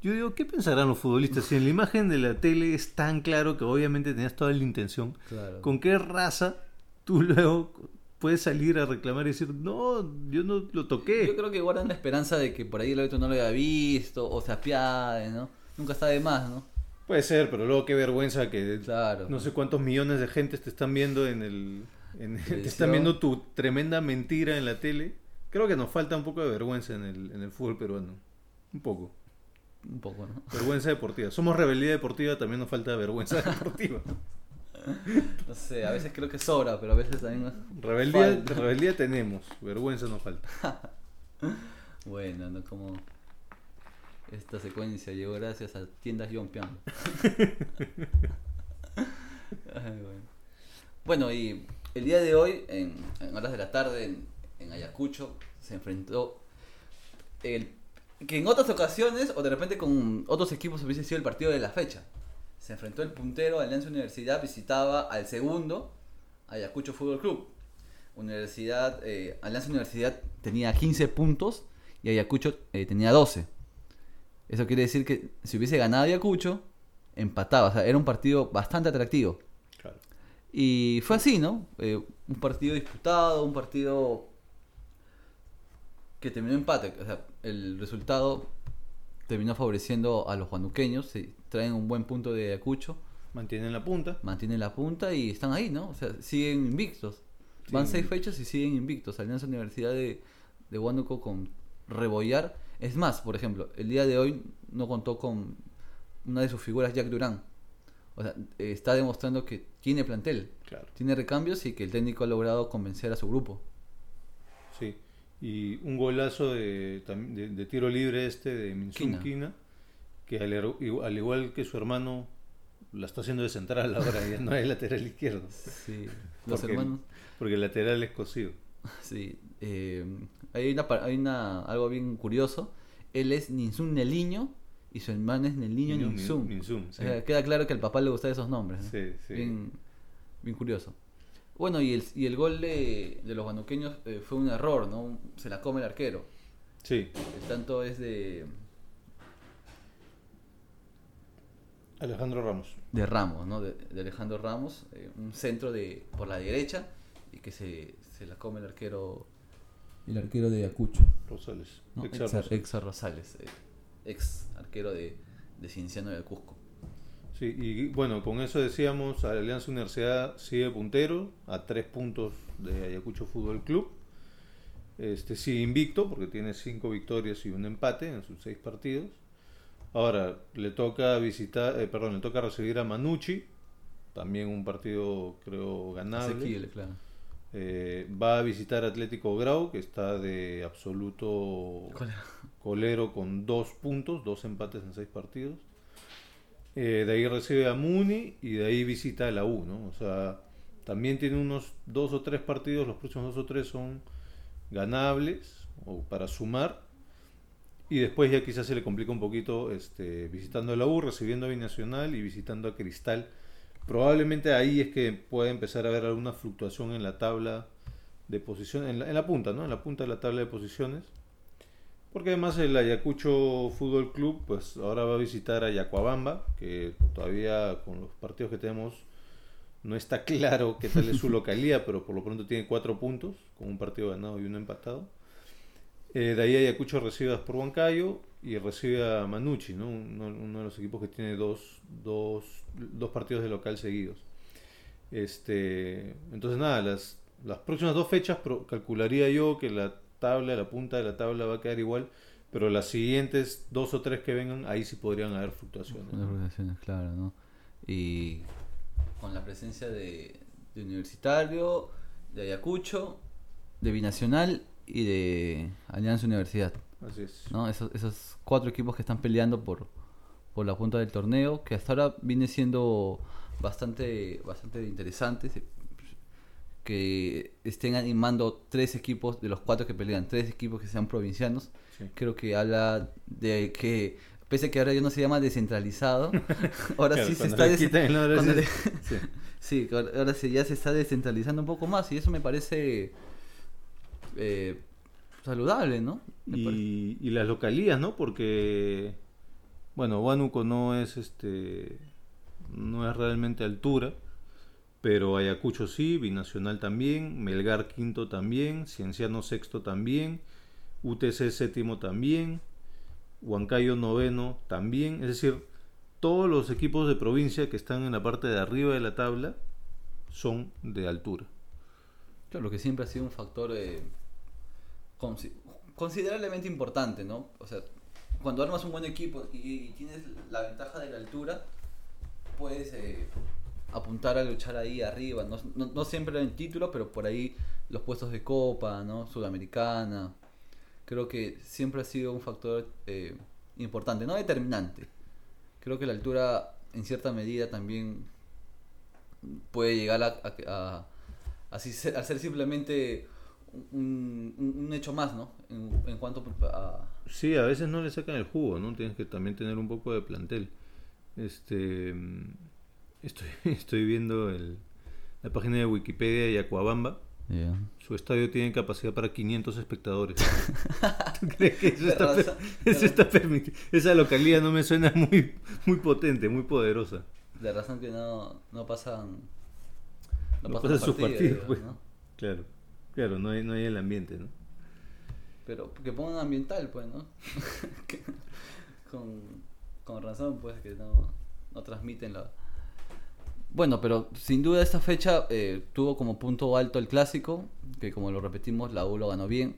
Yo digo, ¿qué pensarán los futbolistas? Si en la imagen de la tele es tan claro que obviamente tenías toda la intención, Claro. ¿con qué raza tú luego puedes salir a reclamar y decir, no, yo no lo toqué? Yo creo que guardan la esperanza de que por ahí el árbitro no lo haya visto o se apiade, ¿no? Nunca está de más, ¿no? Puede ser, pero luego qué vergüenza que Claro. no sé cuántos millones de gentes te están viendo en el en- te están viendo tu tremenda mentira en la tele. Creo que nos falta un poco de vergüenza en el, en el fútbol peruano. Un poco. Un poco, ¿no? Vergüenza deportiva. Somos rebeldía deportiva, también nos falta vergüenza deportiva. No sé, a veces creo que sobra, pero a veces también... Rebeldía, Falta. rebeldía tenemos, vergüenza nos falta. Bueno, no como esta secuencia llegó gracias a tiendas Yompiang. Ay, bueno. Bueno, y el día de hoy, en, en horas de la tarde, en, en Ayacucho, se enfrentó el que en otras ocasiones o de repente con otros equipos hubiese sido el partido de la fecha. Se enfrentó el puntero Alianza Universidad, visitaba al segundo Ayacucho Fútbol Club. Universidad, eh, Alianza Universidad tenía 15 puntos y Ayacucho eh, tenía 12. Eso quiere decir que si hubiese ganado Ayacucho, empataba. O sea, era un partido bastante atractivo. Claro. Y fue así, ¿no? Eh, un partido disputado, un partido que terminó empate. O sea, el resultado terminó favoreciendo a los guanuqueños. Se traen un buen punto de Ayacucho, Mantienen la punta. mantienen la punta y están ahí, ¿no? O sea, siguen invictos. Van seis fechas y siguen invictos. Alianza Universidad de, de Huánuco con Rebollar. Es más, por ejemplo, el día de hoy no contó con una de sus figuras, Jack Durán. O sea, está demostrando que tiene plantel, Claro. tiene recambios y que el técnico ha logrado convencer a su grupo. Sí. Y un golazo de, de, de tiro libre este de Minsun. Quina, que al, er- al igual que su hermano la está haciendo de central ahora, ya no es lateral izquierdo, Sí, los Porque- hermanos. porque el lateral es cosido. Sí, eh, hay, una, hay una, algo bien curioso. Él es Ninsun Neliño y su hermano es Neliño Ninsun. Min- Minsun, sí. O sea, queda claro que al papá le gustan esos nombres. ¿no? Sí, sí. Bien, bien curioso. Bueno, y el, y el gol de, de los guanuqueños eh, fue un error, ¿no? Se la come el arquero. Sí, El tanto es de, Alejandro Ramos. de Ramos, ¿no? De, de Alejandro Ramos. eh, un centro de por la derecha y que se, se la come el arquero el arquero de Ayacucho. Rosales. ¿no? Ex Rosales. ex eh, ex arquero de, de Cienciano del Cusco. Sí, y bueno, con eso decíamos, Alianza Universidad sigue puntero a tres puntos de Ayacucho Fútbol Club. Este sigue invicto porque tiene cinco victorias y un empate en sus seis partidos. Ahora le toca visitar, eh, perdón, le toca recibir a Manucci, también un partido creo ganable. Asequible, claro. Eh, va a visitar Atlético Grau, que está de absoluto colero con dos puntos, dos empates en seis partidos. Eh, de ahí recibe a Muni y de ahí visita a la U, ¿no? O sea, también tiene unos dos o tres partidos, los próximos dos o tres son ganables o para sumar. Y después ya quizás se le complica un poquito este, visitando a la U, recibiendo a Binacional y visitando a Cristal. Probablemente ahí es que puede empezar a haber alguna fluctuación en la tabla de posiciones, en la, en la punta, ¿no? En la punta de la tabla de posiciones. Porque además el Ayacucho Fútbol Club, pues ahora va a visitar a Yacuabamba, que todavía con los partidos que tenemos no está claro qué tal es su localidad, pero por lo pronto tiene cuatro puntos, con un partido ganado y uno empatado. Eh, de ahí Ayacucho recibe a por Huancayo y recibe a Manucci, ¿no? uno, uno de los equipos que tiene dos, dos, dos partidos de local seguidos. Este, entonces nada, las, las próximas dos fechas calcularía yo que la tabla, la punta de la tabla va a quedar igual, pero las siguientes dos o tres que vengan, ahí sí podrían haber fluctuaciones. Organizaciones, claro, ¿no? Y con la presencia de, de Universitario, de Ayacucho, de Binacional y de Alianza Universidad, Así es. ¿no? Esos, esos cuatro equipos que están peleando por, por la punta del torneo, que hasta ahora viene siendo bastante, bastante interesante. Que estén animando tres equipos de los cuatro que pelean, tres equipos que sean provincianos, Sí. creo que habla de que pese a que ahora ya no se llama descentralizado ahora Claro, sí se está le des- quitan el nombre, cuando sí. ahora sí ya se está descentralizando un poco más y eso me parece eh, saludable no parece- y las localías, ¿no? Porque, bueno, Huánuco no es este, no es realmente altura, pero Ayacucho sí, Binacional también, Melgar quinto también, Cienciano sexto también, UTC séptimo también, Huancayo noveno también, es decir, todos los equipos de provincia que están en la parte de arriba de la tabla son de altura. Claro, que siempre ha sido un factor eh, consi- considerablemente importante, ¿no? O sea, cuando armas un buen equipo y, y tienes la ventaja de la altura, puedes eh, apuntar a luchar ahí arriba. No, no, no siempre en título, pero por ahí los puestos de Copa, ¿no? Sudamericana. Creo que siempre ha sido un factor eh, importante, no determinante. Creo que la altura, en cierta medida, también puede llegar a, a, a- ser, simplemente un, un- hecho más, ¿no? En, cuanto a... Sí, a veces no le sacan el jugo, ¿no? Tienes que también tener un poco de plantel. Este, estoy, estoy viendo el, la página de Wikipedia de Yacuabamba. Su estadio tiene capacidad para 500 espectadores. ¿Tú crees que eso De está, razón. per- eso está permitido? Esa localidad no me suena muy, muy potente, muy poderosa. De razón que no, no pasan... No pasan sus partidos, pues. ¿no? Claro, claro, no hay, no hay el ambiente, ¿no? Pero que pongan ambiental, pues, ¿no? Con razón, pues, que no, no transmiten la... Bueno, pero sin duda esta fecha eh, tuvo como punto alto el clásico, que como lo repetimos, la U lo ganó bien,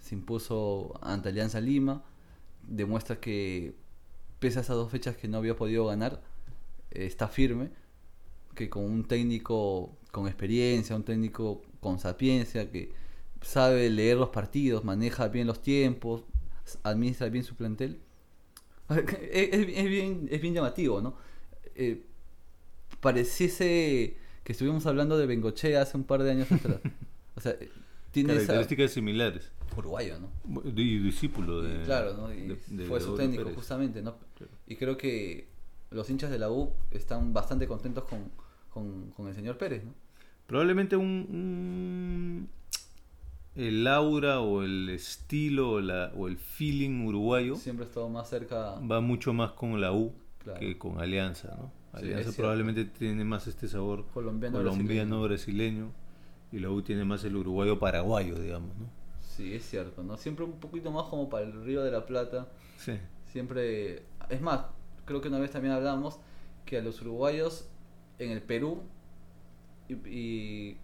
se impuso ante Alianza Lima, demuestra que pese a esas dos fechas que no había podido ganar, eh, está firme, que con un técnico con experiencia, un técnico con sapiencia, que sabe leer los partidos, maneja bien los tiempos, administra bien su plantel. Es, bien, es bien llamativo, ¿no? Eh, pareciese que estuvimos hablando de Bengochea hace un par de años atrás. O sea, eh, tiene esa... Características similares. Uruguayo, ¿no? Y discípulo Y de. claro, ¿no? Y de- de fue su técnico, Pérez. justamente, ¿no? Claro. Y creo que los hinchas de la U están bastante contentos con, con, con el señor Pérez, ¿no? Probablemente un, un- el aura o el estilo o, la- o el feeling uruguayo Siempre ha estado más cerca. va mucho más con la U Claro. que con Alianza, ¿no? Sí, Alianza cierto. probablemente tiene más este sabor Colombiano, colombiano brasileño y la U tiene más el uruguayo paraguayo, digamos, ¿no? Sí, es cierto, ¿no? Siempre un poquito más como para el Río de la Plata. Sí. Siempre. Es más, creo que una vez también hablamos que a los uruguayos en el Perú y, y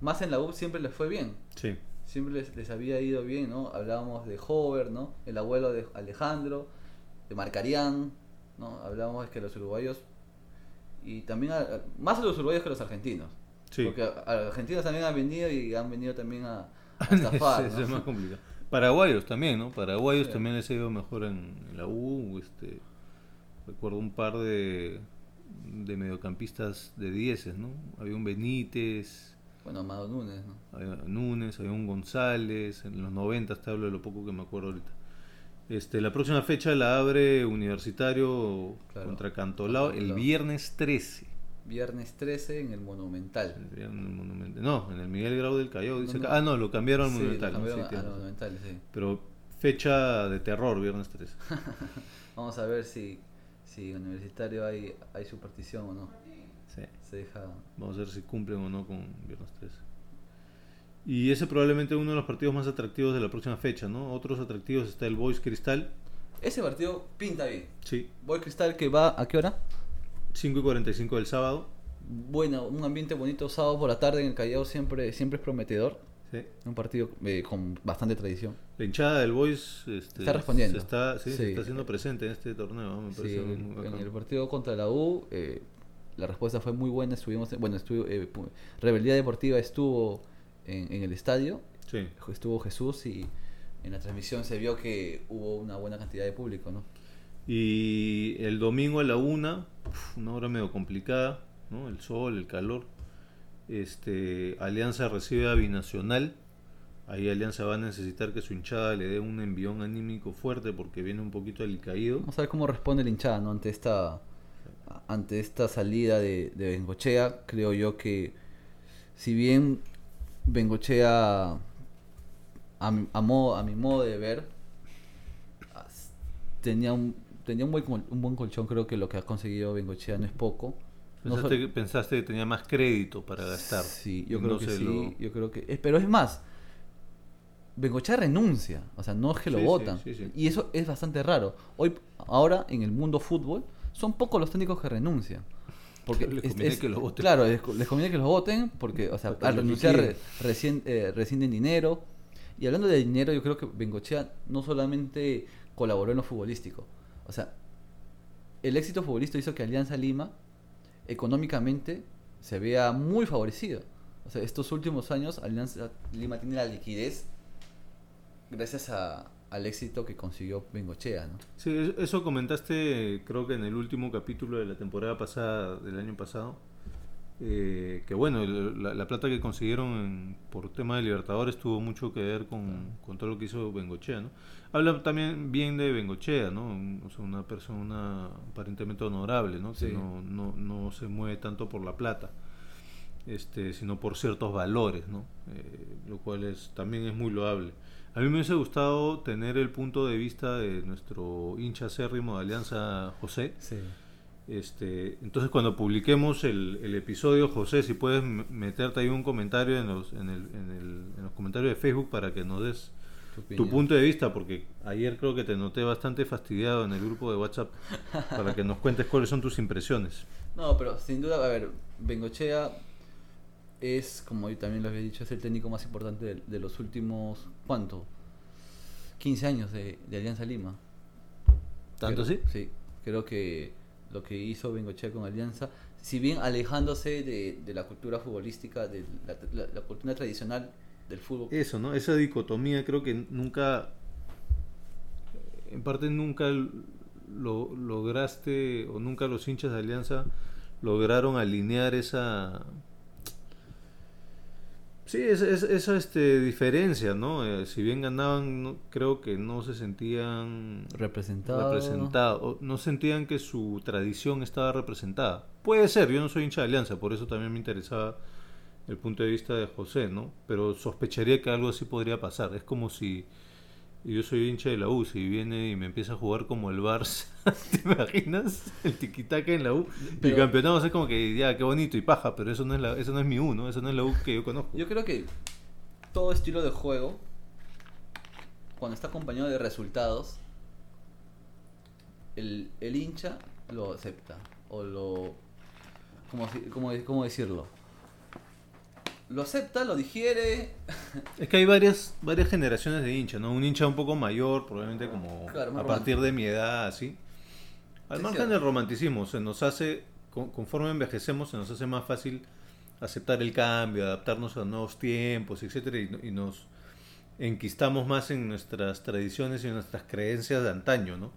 más en la U siempre les fue bien. Sí. Siempre les, les había ido bien, ¿no? Hablábamos de Hover, ¿no? El abuelo de Alejandro, de Marcarián, ¿no? Hablábamos de que los uruguayos. Y también. a- más a los uruguayos que a los argentinos. Sí. Porque a, a los argentinos también han venido y han venido también a, a estafar. Eso ¿no? es más complicado. Paraguayos también, ¿no? Paraguayos Sí. también les ha ido mejor en, en la U. Este, recuerdo un par de, de mediocampistas de dieces, ¿no? Había un Benítez, Bueno, Amado Núñez, ¿no? había Núñez, había un González. En los 90 te hablo de lo poco que me acuerdo ahorita. Este, la próxima fecha la abre Universitario Claro. contra Cantolao el viernes 13. Viernes 13 en el Monumental. El viernes en el Monumental. No, en el Miguel Grau del Callao. Dice No, no. Ah, no, lo cambiaron al Sí, Monumental. lo cambiaron Sí, a- a. Monumental, sí. Pero fecha de terror, viernes 13. Vamos a ver si, si Universitario hay, hay superstición o no. Se deja. Vamos a ver si cumplen o no con viernes 13. Y ese probablemente uno de los partidos más atractivos de la próxima fecha, ¿no? Otros atractivos está el Boys Cristal. Ese partido pinta bien. Sí. Boy Cristal que va a qué hora? 5 y 45 del sábado. Bueno, un ambiente bonito sábado por la tarde en el Callao siempre, siempre es prometedor. Sí. Un partido eh, con bastante tradición. La hinchada del Boys este, Está respondiendo. Se está, sí, se Sí. está haciendo presente en este torneo. Me parece en, muy en el partido contra la U, eh, la respuesta fue muy buena. Estuvimos, bueno, estuvo, eh, Rebeldía Deportiva estuvo en, en el estadio, Sí. estuvo Jesús y en la transmisión se vio que hubo una buena cantidad de público, ¿no? Y el domingo a la una, una hora medio complicada, ¿no? El sol, el calor. Este, Alianza recibe a Binacional. Ahí Alianza va a necesitar que su hinchada le dé un envión anímico fuerte porque viene un poquito alicaído. Vamos a ver cómo responde el hinchada ¿no? ante esta ante esta salida de, de Bengochea. Creo yo que si bien Bengochea a, mi- a, modo- a mi modo de ver tenía un tenía un buen, un buen colchón, creo que lo que ha conseguido Bengochea no es poco. Pensaste, que, pensaste que tenía más crédito para gastar. Sí, yo creo no que sí, lo- yo creo que... pero es más, Bengochea renuncia, o sea, no es que lo Sí, sí, votan. sí, sí. Y eso es bastante raro. Hoy, ahora, en el mundo fútbol, son pocos los técnicos que renuncian. Porque Les es- conviene es- que los voten. Claro, les, les conviene que los voten porque, o sea, al renunciar re- recien- eh, rescinden dinero. Y hablando de dinero, yo creo que Bengochea no solamente colaboró en lo futbolístico. O sea, el éxito futbolístico hizo que Alianza Lima económicamente se vea muy favorecido. O sea, estos últimos años Alianza Lima tiene la liquidez gracias a- al éxito que consiguió Bengochea, ¿no? Sí, es- eso comentaste creo que en el último capítulo de la temporada pasada, del año pasado, eh, que bueno, la, la plata que consiguieron por tema de Libertadores tuvo mucho que ver con, con todo lo que hizo Bengochea, ¿no? Habla también bien de Bengochea, ¿no? O sea, una persona aparentemente honorable, ¿no? Que no, no, no se mueve tanto por la plata, este, sino por ciertos valores, ¿no? Eh, lo cual es, también es muy loable. A mí me hubiese gustado tener el punto de vista de nuestro hincha acérrimo de Alianza José. Sí. Este, entonces cuando publiquemos el, el episodio, José, si puedes meterte ahí un comentario en los, en, el, en, el- en los comentarios de Facebook para que nos des tu punto de vista, porque ayer creo que te noté bastante fastidiado en el grupo de WhatsApp para que nos cuentes cuáles son tus impresiones. No, pero sin duda, a ver, Bengochea es, como yo también lo había dicho, es el técnico más importante de, de los últimos, ¿cuánto? 15 años de, de Alianza Lima. ¿Tanto Creo- así? Sí, creo que lo que hizo Bengochea con Alianza, si bien alejándose de, de la cultura futbolística, de la, la- la cultura tradicional del fútbol, Eso, ¿no? Esa dicotomía creo que nunca, en parte nunca lo lograste, o nunca los hinchas de Alianza lograron alinear esa... Sí, es- es- esa este, diferencia, ¿no? Eh, si bien ganaban, no- creo que no se sentían representado. representados, o no sentían que su tradición estaba representada. Puede ser, yo no soy hincha de Alianza, por eso también me interesaba el punto de vista de José, ¿no? Pero sospecharía que algo así podría pasar. Es como si yo soy hincha de la U, si viene y me empieza a jugar como el Barça, ¿te imaginas? El tiquitaca en la U. y Pero- campeonato es como que ya, qué bonito y paja, pero eso no es la, eso no es mi U, ¿no? Eso no es la U que yo conozco. Yo creo que todo estilo de juego cuando está acompañado de resultados, el, el hincha lo acepta. O lo. ¿Cómo, cómo- cómo decirlo? Lo acepta, lo digiere. Es que hay varias, varias generaciones de hinchas, ¿no? Un hincha un poco mayor, probablemente como Claro, a partir de mi edad, así. Al Sí, margen sí. del romanticismo, se nos hace, con- conforme envejecemos, se nos hace más fácil aceptar el cambio, adaptarnos a nuevos tiempos, etcétera, y, y nos enquistamos más en nuestras tradiciones y en nuestras creencias de antaño, ¿no?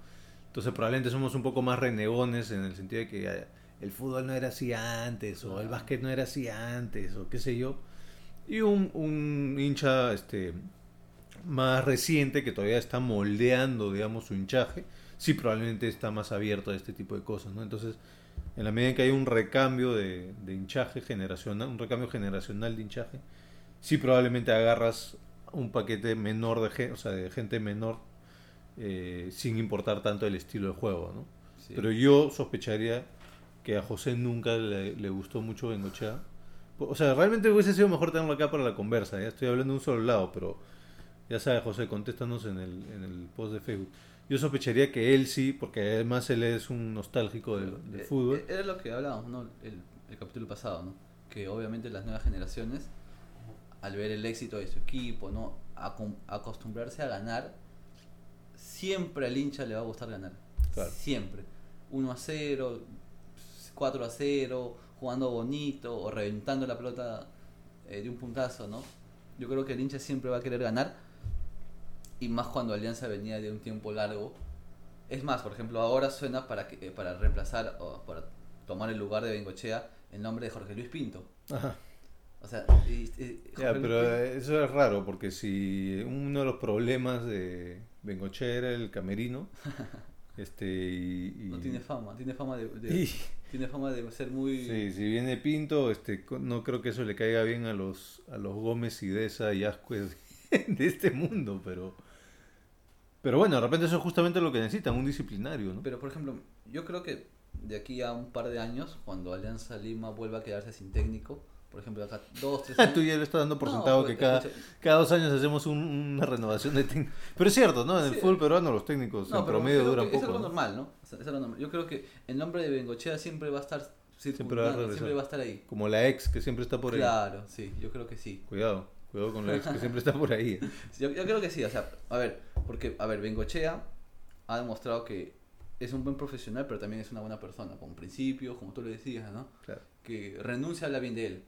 Entonces probablemente somos un poco más renegones en el sentido de que eh, el fútbol no era así antes, o el básquet no era así antes, o qué sé yo. Y un, un hincha este, más reciente que todavía está moldeando, digamos, su hinchaje, sí probablemente está más abierto a este tipo de cosas, ¿no? Entonces, en la medida en que hay un recambio de, de hinchaje generacional, un recambio generacional de hinchaje, sí probablemente agarras un paquete menor de gente, o sea, de gente menor, eh, sin importar tanto el estilo de juego, ¿no? Sí. Pero yo sospecharía que a José nunca le, le gustó mucho Bengochea. O sea, realmente hubiese sido mejor tenerlo acá para la conversa. Ya estoy hablando de un solo lado, pero ya sabes, José, contéstanos en el, en el post de Facebook. Yo sospecharía que él sí, porque además él es un nostálgico del, del Eh, fútbol. eh, Era lo que hablábamos, ¿no? El, el capítulo pasado, ¿no? Que obviamente las nuevas generaciones, al ver el éxito de su equipo, ¿no? Acom- acostumbrarse a ganar, siempre al hincha le va a gustar ganar. Claro. Siempre. 1 a 0, 4 a 0, jugando bonito o reventando la pelota eh, de un puntazo, ¿no? Yo creo que el hincha siempre va a querer ganar y más cuando Alianza venía de un tiempo largo. Es más, por ejemplo, ahora suena para que eh, para reemplazar o para tomar el lugar de Bengochea el nombre de Jorge Luis Pinto. Ajá. O sea, y- y- Ya, Jorge Luis pero Pinto- eh, eso es raro, porque si uno de los problemas de Bengochea era el camerino, este, y, y- no tiene fama, tiene fama de, de- y- tiene fama de ser muy Sí, si viene Pinto, este, no creo que eso le caiga bien a los, a los Gómez y Deza y Ascuez de este mundo, pero, pero bueno, de repente eso es justamente lo que necesitan, un disciplinario, ¿no? Pero por ejemplo, yo creo que de aquí a un par de años, cuando Alianza Lima vuelva a quedarse sin técnico, por ejemplo, acá dos, tres años. Tú ya le estás dando por sentado pues, que cada, escucha, cada dos años hacemos un- una renovación de técnicos. Pero es cierto, ¿no? En el Sí. fútbol peruano los técnicos No, en promedio duran que es poco. algo ¿no? normal, ¿no? O sea, es algo normal. Yo creo que el nombre de Bengochea siempre va a estar va a siempre va a estar ahí. Como la ex que siempre está por ahí. Claro, sí, yo creo que sí. Cuidado, cuidado con la ex que siempre está por ahí. Yo, yo creo que sí, o sea, a ver, porque, a ver, Bengochea ha demostrado que es un buen profesional, pero también es una buena persona, con principios, como tú le decías, ¿no? Claro. Que renuncia a hablar bien de él.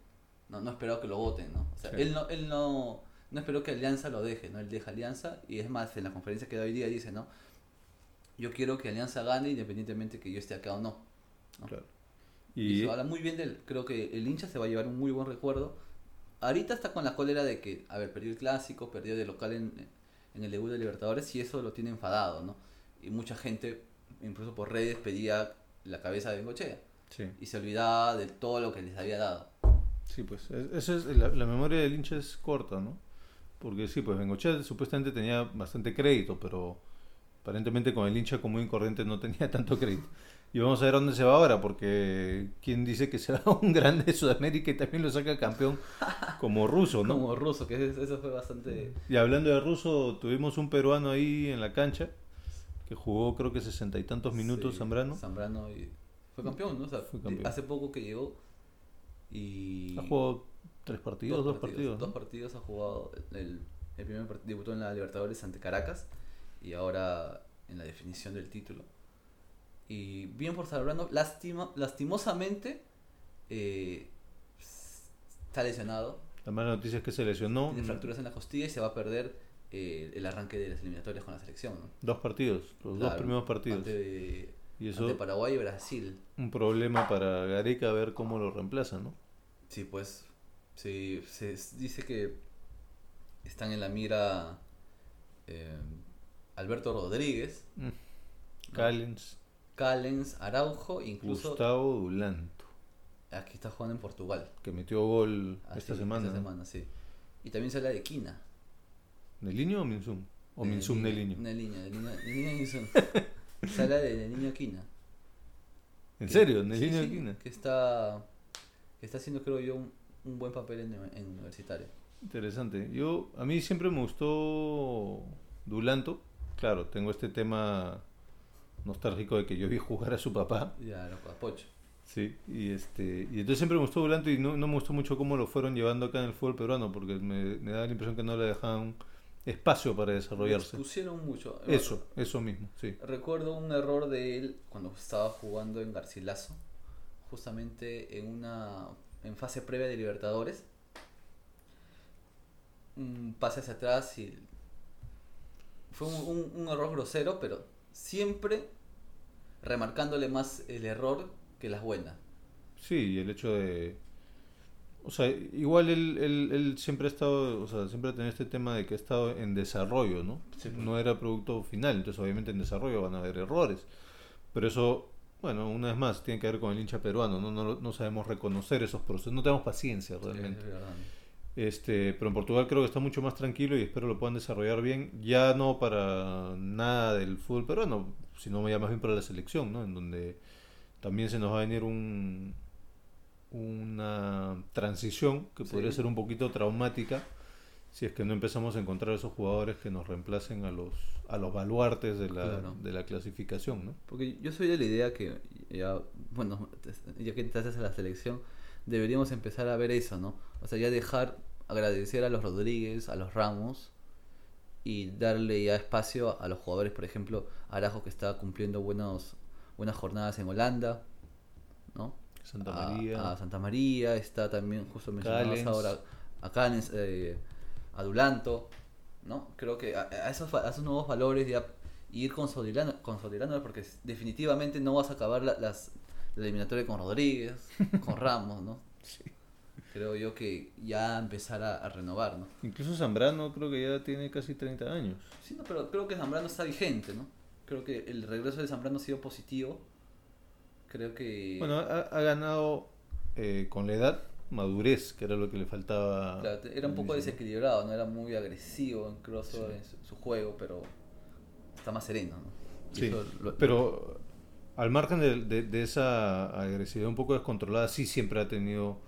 No, no esperó que lo voten, ¿no? O sea, Sí. él no, él no, no esperó que Alianza lo deje, ¿no? Él deja Alianza y es más, en la conferencia que da hoy día dice, ¿no? Yo quiero que Alianza gane independientemente que yo esté acá o no. ¿no? Claro. Y Y se habla muy bien de él. Creo que el hincha se va a llevar un muy buen recuerdo. Ahorita está con la cólera de que, a ver, perdió el clásico, perdió de local en, en el debut de Libertadores y eso lo tiene enfadado, ¿no? Y mucha gente, incluso por redes, pedía la cabeza de Bengochea sí, y se olvidaba de todo lo que les había dado. Sí, pues es- eso es, la, la memoria del hincha es corta, ¿no? Porque sí, pues Bengochea supuestamente tenía bastante crédito, pero aparentemente con el hincha común y corriente no tenía tanto crédito. Y vamos a ver dónde se va ahora, porque quién dice que será un grande de Sudamérica y también lo saca campeón como ruso, ¿no? Como ruso, que eso fue bastante... Y hablando de ruso, tuvimos un peruano ahí en la cancha que jugó creo que sesenta y tantos minutos sí, Zambrano. Zambrano y fue campeón, ¿no? O sea, Fue campeón. hace poco que llegó y... Ha jugado tres partidos, dos, partidos. Dos ¿no? partidos ha jugado. El, el primer partido debutó en la Libertadores ante Caracas y ahora en la definición del título. Y bien por Zambrano, lástima, lastimosamente eh, está lesionado, La mala noticia es que se lesionó. tiene fracturas en la costilla y se va a perder eh, el arranque de las eliminatorias con la selección. ¿no? Dos partidos, los dos primeros partidos. Ante, y eso ante Paraguay y Brasil. un problema para Gareca a ver cómo lo reemplaza, ¿no? Sí, pues sí, se dice que están en la mira eh, Alberto Rodríguez, Mm. Callens, Callens, Araujo, incluso Gustavo Dulanto, aquí está jugando en Portugal. que metió gol Ah, esta sí, semana. Esta ¿no? semana, sí. Y también se habla de Quina. ¿Nelinho o Minsum? O de Minsum de Nelinho, Nelinho Minsum. se habla de Nelinho Quina. ¿En que- serio? sí, ¿Nelinho sí, Aquina? Que está, está haciendo, creo yo, un, un buen papel en, en universitario. Interesante. Yo, a mí siempre me gustó Dulanto, claro, tengo este tema nostálgico de que yo vi jugar a su papá. Ya, loco, a Pocho. Sí, y este y entonces siempre me gustó Dulanto y no, no me gustó mucho cómo lo fueron llevando acá en el fútbol peruano, porque me, me da la impresión que no le dejaban espacio para desarrollarse. Pusieron mucho. Eso, eso mismo, sí. Recuerdo un error de él cuando estaba jugando en Garcilaso, justamente en una en fase previa de Libertadores. Un pase hacia atrás y fue un, un- un error grosero, pero siempre remarcándole más el error que las buenas. Sí, y el hecho de... O sea, igual él, él, él siempre ha estado, o sea, siempre ha tenido este tema de que ha estado en desarrollo, ¿no? Sí, pues. No era producto final, entonces obviamente en desarrollo van a haber errores. Pero eso, bueno, una vez más, tiene que ver con el hincha peruano, ¿no? No, no sabemos reconocer esos procesos, no tenemos paciencia realmente. Es. Este, pero en Portugal creo que está mucho más tranquilo y espero lo puedan desarrollar bien, ya no para nada del fútbol peruano, sino ya más bien para la selección, ¿no? En donde también se nos va a venir un una transición que podría Sí. ser un poquito traumática si es que no empezamos a encontrar esos jugadores que nos reemplacen a los a los baluartes de la, Claro. de la clasificación, ¿no? Porque yo soy de la idea que ya, bueno, ya que estás a la selección, deberíamos empezar a ver eso, ¿no? O sea, ya dejar agradecer a los Rodríguez, a los Ramos y darle ya espacio a los jugadores, por ejemplo, Arajo que está cumpliendo buenos, buenas jornadas en Holanda, ¿no? Santa María. a Santa María, está también, justo mencionabas Callens. ahora, a Callens, eh, a Dulanto, ¿no? Creo que a, a esos, a esos nuevos valores ya ir consolidando, consolidándolos porque definitivamente no vas a acabar la, las, la eliminatoria con Rodríguez, con Ramos, ¿no? Creo yo que ya empezar a, a renovar, ¿no? Incluso Zambrano creo que ya tiene casi 30 años. Sí, no, pero creo que Zambrano está vigente, ¿no? Creo que el regreso de Zambrano ha sido positivo. Creo que... Bueno, ha, ha ganado eh, con la edad madurez, que era lo que le faltaba. Claro, era un poco desequilibrado, no era muy agresivo en crossover Sí. en su, su juego, pero está más sereno, Sí, lo- pero al margen de, de- de esa agresividad un poco descontrolada, sí siempre ha tenido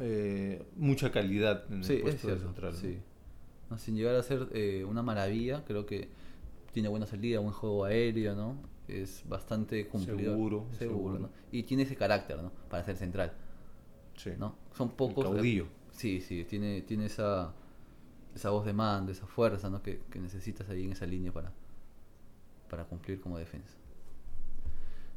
eh, mucha calidad en el sí, puesto de central. sí. No, sin llegar a ser eh, una maravilla, creo que tiene buena salida, buen juego aéreo, ¿no? Es bastante cumplidor. Seguro, seguro, seguro. ¿no? Y tiene ese carácter, ¿no? Para ser central, Sí. ¿no? Son pocos. El caudillo. Sí, sí, tiene, tiene esa, esa voz de mando, esa fuerza, ¿no? Que, que necesitas ahí en esa línea para, para cumplir como defensa.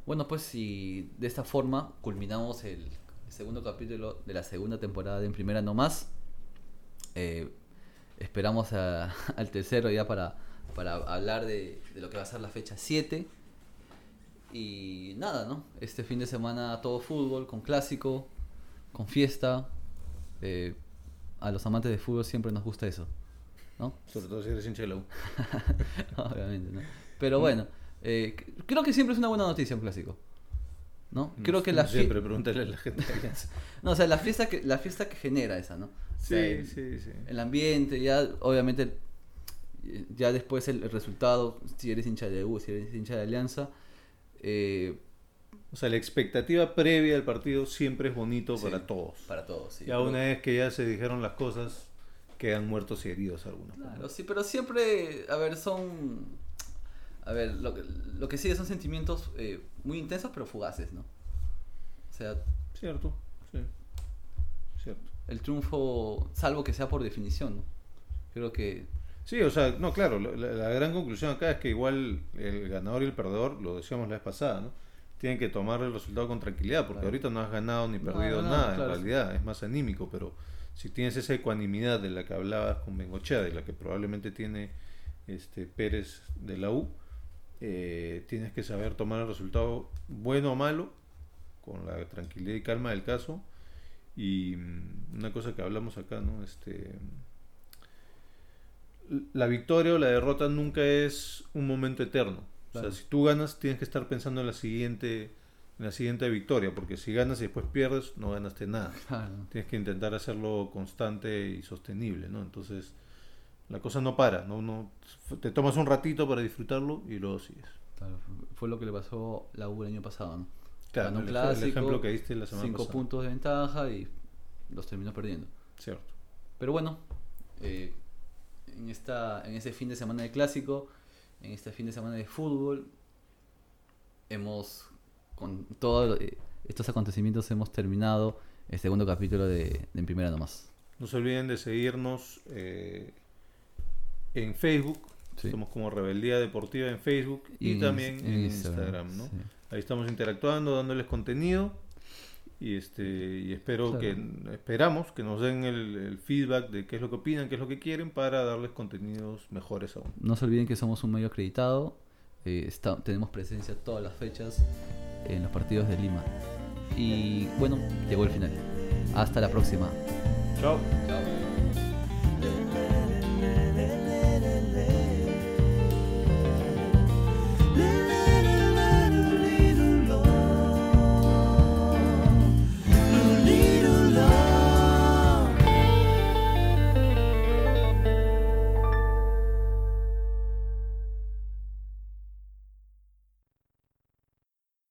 Bueno, pues si de esta forma culminamos el segundo capítulo de la segunda temporada de En Primera No Más. Eh, esperamos a- al tercero ya para, para hablar de, de lo que va a ser la fecha 7. Y nada, ¿no? Este fin de semana todo fútbol, con clásico, con fiesta. Eh, a los amantes de fútbol siempre nos gusta eso, ¿no? Sobre todo si eres hincha de la U. Obviamente, ¿no? Pero bueno, eh, creo que siempre es una buena noticia un clásico. ¿No? Creo que No la Siempre, pregúntale a la gente de Alianza. No, o sea, la fiesta que, la fiesta que genera esa, ¿no? O sea, el, sí, sí. el ambiente, ya, obviamente, ya después el, el resultado, si eres hincha de U, si eres hincha de Alianza, eh, O sea, la expectativa previa del partido siempre es bonito Sí. para todos. para todos. Sí, ya Pero- una vez que ya se dijeron las cosas, quedan muertos y heridos algunos. Claro, sí, pero siempre, a ver, son... A ver, lo, que- lo que sigue son sentimientos eh, muy intensos pero fugaces, ¿no? O sea, Cierto, sí. Cierto. el triunfo, salvo que sea por definición, ¿no? Creo que... Sí, o sea, no, claro, la, la- la gran conclusión acá es que igual el ganador y el perdedor, lo decíamos la vez pasada, ¿no? Tienen que tomar el resultado con tranquilidad, porque Claro. ahorita no has ganado ni perdido no, nada, claro. en realidad, es más anímico, pero si tienes esa ecuanimidad de la que hablabas con Bengochea, de la que probablemente tiene este Pérez de la U, eh, tienes que saber tomar el resultado bueno o malo, con la tranquilidad y calma del caso, y mm, una cosa que hablamos acá, ¿no? Este la victoria o la derrota nunca es un momento eterno. Claro. O sea, si tú ganas, tienes que estar pensando en la siguiente, en la siguiente victoria, porque si ganas y después pierdes, no ganaste nada. Claro, Tienes que intentar hacerlo constante y sostenible, ¿no? Entonces, la cosa no para, no, no, te tomas un ratito para disfrutarlo y luego sigues. claro, fue lo que le pasó a la U el año pasado, ¿no? Claro, Ganó el, ej- el clásico, ejemplo que diste la semana Cinco pasada. puntos de ventaja y los terminó perdiendo. Cierto. Pero bueno, eh, en, esta, en este fin de semana de clásico, en este fin de semana de fútbol, hemos, con todos eh, estos acontecimientos, hemos terminado el segundo capítulo de, de En Primera Nomás. No se olviden de seguirnos eh, en Facebook. Sí. Somos como Rebeldía Deportiva en Facebook y, también en Instagram, ¿no? sí. Ahí estamos interactuando, dándoles contenido y este y espero Claro. que esperamos que nos den el, el feedback de qué es lo que opinan, qué es lo que quieren para darles contenidos mejores aún. No se olviden que somos un medio acreditado. eh, está- tenemos presencia todas las fechas en los partidos de Lima. Y bueno, llegó el final. Hasta la próxima. Chao. Chao.